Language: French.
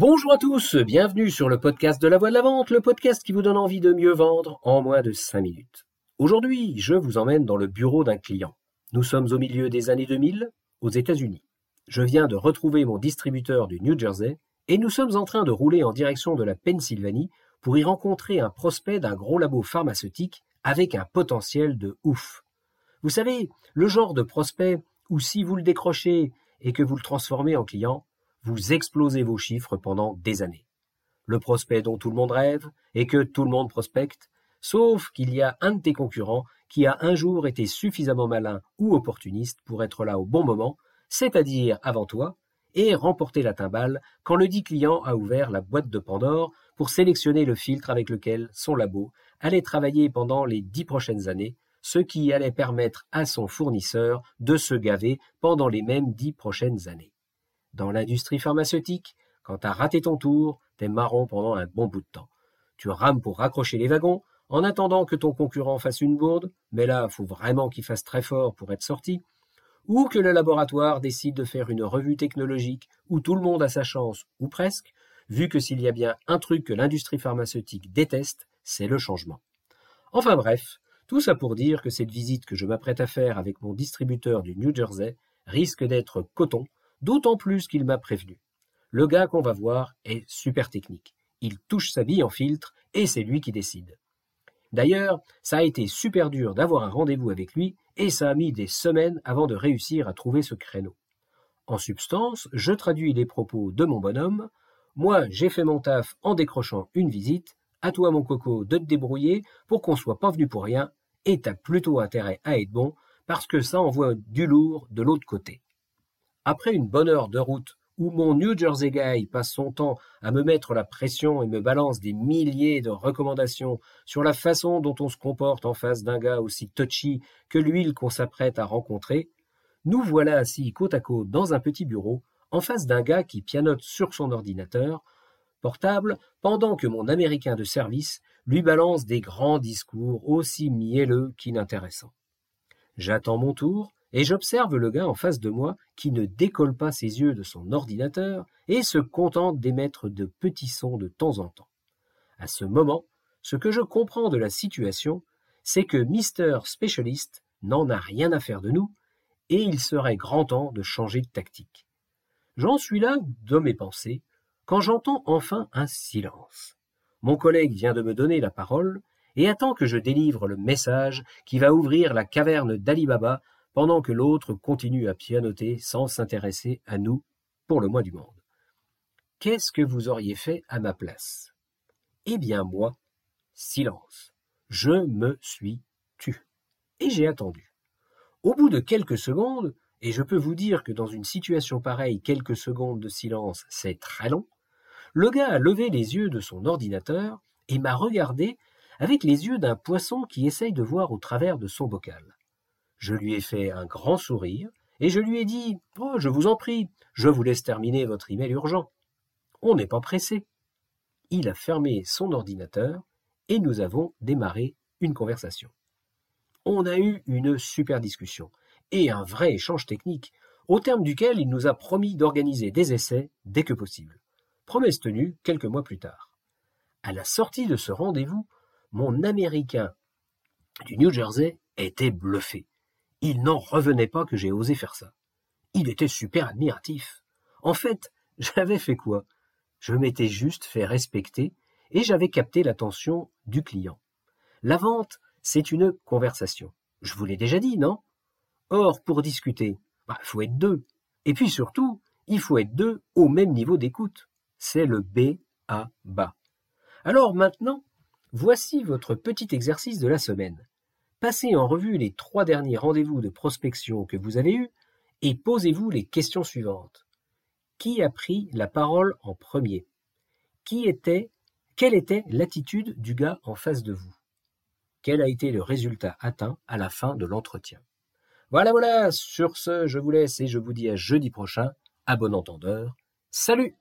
Bonjour à tous, bienvenue sur le podcast de la voix de la vente, le podcast qui vous donne envie de mieux vendre en moins de 5 minutes. Aujourd'hui, je vous emmène dans le bureau d'un client. Nous sommes au milieu des années 2000, aux États-Unis. Je viens de retrouver mon distributeur du New Jersey et nous sommes en train de rouler en direction de la Pennsylvanie pour y rencontrer un prospect d'un gros labo pharmaceutique avec un potentiel de ouf. Vous savez, le genre de prospect où si vous le décrochez et que vous le transformez en client, vous explosez vos chiffres pendant des années. Le prospect dont tout le monde rêve et que tout le monde prospecte, sauf qu'il y a un de tes concurrents qui a un jour été suffisamment malin ou opportuniste pour être là au bon moment, c'est-à-dire avant toi, et remporter la timbale quand le dit client a ouvert la boîte de Pandore pour sélectionner le filtre avec lequel son labo allait travailler pendant les dix prochaines années, ce qui allait permettre à son fournisseur de se gaver pendant les mêmes dix prochaines années. Dans l'industrie pharmaceutique, quand t'as raté ton tour, t'es marron pendant un bon bout de temps. Tu rames pour raccrocher les wagons, en attendant que ton concurrent fasse une bourde, mais là, faut vraiment qu'il fasse très fort pour être sorti, ou que le laboratoire décide de faire une revue technologique où tout le monde a sa chance, ou presque, vu que s'il y a bien un truc que l'industrie pharmaceutique déteste, c'est le changement. Enfin bref, tout ça pour dire que cette visite que je m'apprête à faire avec mon distributeur du New Jersey risque d'être coton, d'autant plus qu'il m'a prévenu. Le gars qu'on va voir est super technique. Il touche sa bille en filtre et c'est lui qui décide. D'ailleurs, ça a été super dur d'avoir un rendez-vous avec lui et ça a mis des semaines avant de réussir à trouver ce créneau. En substance, je traduis les propos de mon bonhomme. Moi, j'ai fait mon taf en décrochant une visite. À toi, mon coco, de te débrouiller pour qu'on soit pas venu pour rien. Et t'as plutôt intérêt à être bon parce que ça envoie du lourd de l'autre côté. Après une bonne heure de route où mon New Jersey guy passe son temps à me mettre la pression et me balance des milliers de recommandations sur la façon dont on se comporte en face d'un gars aussi touchy que l'huile qu'on s'apprête à rencontrer, nous voilà assis côte à côte dans un petit bureau, en face d'un gars qui pianote sur son ordinateur portable pendant que mon américain de service lui balance des grands discours aussi mielleux qu'inintéressants. J'attends mon tour, et j'observe le gars en face de moi qui ne décolle pas ses yeux de son ordinateur et se contente d'émettre de petits sons de temps en temps. À ce moment, ce que je comprends de la situation, c'est que Mister Specialist n'en a rien à faire de nous et il serait grand temps de changer de tactique. J'en suis là de mes pensées quand j'entends enfin un silence. Mon collègue vient de me donner la parole et attend que je délivre le message qui va ouvrir la caverne d'Ali Baba pendant que l'autre continue à pianoter sans s'intéresser à nous, pour le moins du monde. Qu'est-ce que vous auriez fait à ma place? Eh bien moi, silence. Je me suis tu. Et j'ai attendu. Au bout de quelques secondes, et je peux vous dire que dans une situation pareille, quelques secondes de silence, c'est très long, le gars a levé les yeux de son ordinateur et m'a regardé avec les yeux d'un poisson qui essaye de voir au travers de son bocal. Je lui ai fait un grand sourire et je lui ai dit Oh, je vous en prie, je vous laisse terminer votre email urgent. On n'est pas pressé. Il a fermé son ordinateur et nous avons démarré une conversation. On a eu une super discussion et un vrai échange technique, au terme duquel il nous a promis d'organiser des essais dès que possible. Promesse tenue quelques mois plus tard. À la sortie de ce rendez-vous, mon Américain du New Jersey était bluffé. Il n'en revenait pas que j'ai osé faire ça. Il était super admiratif. En fait, j'avais fait quoi? Je m'étais juste fait respecter et j'avais capté l'attention du client. La vente, c'est une conversation. Je vous l'ai déjà dit, non? Or, pour discuter, il bah, faut être deux. Et puis surtout, il faut être deux au même niveau d'écoute. C'est le B à bas. Alors maintenant, voici votre petit exercice de la semaine. Passez en revue les trois derniers rendez-vous de prospection que vous avez eus et posez-vous les questions suivantes. Qui a pris la parole en premier? Qui était Quelle était l'attitude du gars en face de vous? Quel a été le résultat atteint à la fin de l'entretien? Voilà, voilà, sur ce, je vous laisse et je vous dis à jeudi prochain. À bon entendeur. Salut